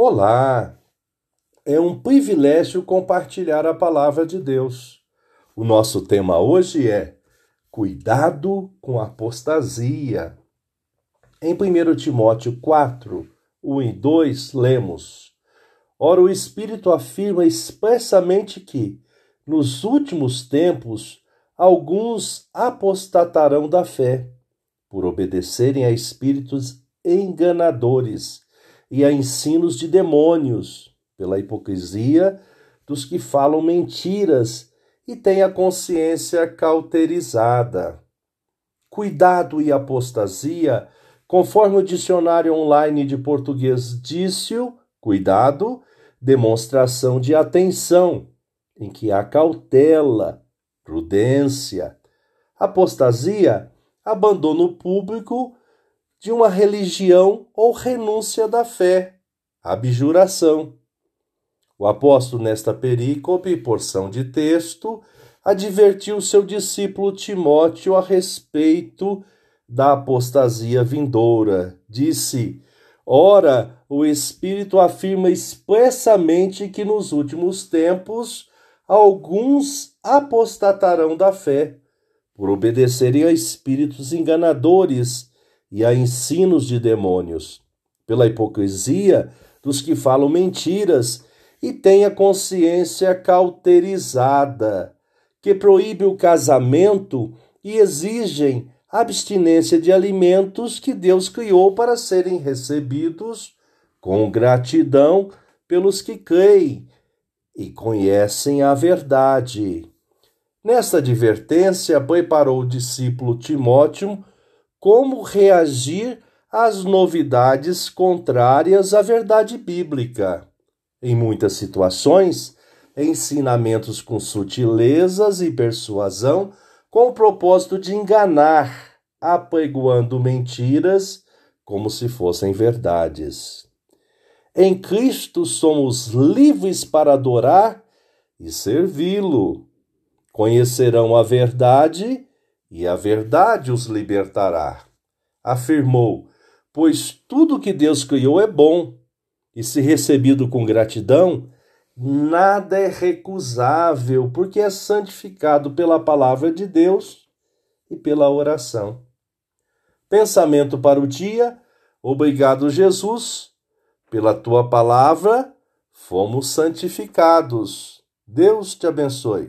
Olá! É um privilégio compartilhar a palavra de Deus. O nosso tema hoje é Cuidado com a apostasia. Em 1 Timóteo 4, 1 e 2, lemos: Ora, o Espírito afirma expressamente que, nos últimos tempos, alguns apostatarão da fé, por obedecerem a espíritos enganadores e a ensinos de demônios, pela hipocrisia dos que falam mentiras e têm a consciência cauterizada. Cuidado e apostasia, conforme o dicionário online de português disse, cuidado, demonstração de atenção, em que há cautela, prudência. Apostasia, abandono público de uma religião ou renúncia da fé, abjuração. O apóstolo, nesta perícope, porção de texto, advertiu seu discípulo Timóteo a respeito da apostasia vindoura. Disse: Ora, o Espírito afirma expressamente que nos últimos tempos alguns apostatarão da fé, por obedecerem a espíritos enganadores e a ensinos de demônios, pela hipocrisia dos que falam mentiras e têm a consciência cauterizada, que proíbe o casamento e exigem abstinência de alimentos que Deus criou para serem recebidos com gratidão pelos que creem e conhecem a verdade. Nesta advertência, preparou o discípulo Timóteo como reagir às novidades contrárias à verdade bíblica. Em muitas situações, ensinamentos com sutilezas e persuasão com o propósito de enganar, apregoando mentiras como se fossem verdades. Em Cristo somos livres para adorar e servi-lo. Conhecerão a verdade e a verdade os libertará. Afirmou: Pois tudo que Deus criou é bom, e se recebido com gratidão, nada é recusável, porque é santificado pela palavra de Deus e pela oração. Pensamento para o dia. Obrigado, Jesus, pela tua palavra, fomos santificados. Deus te abençoe.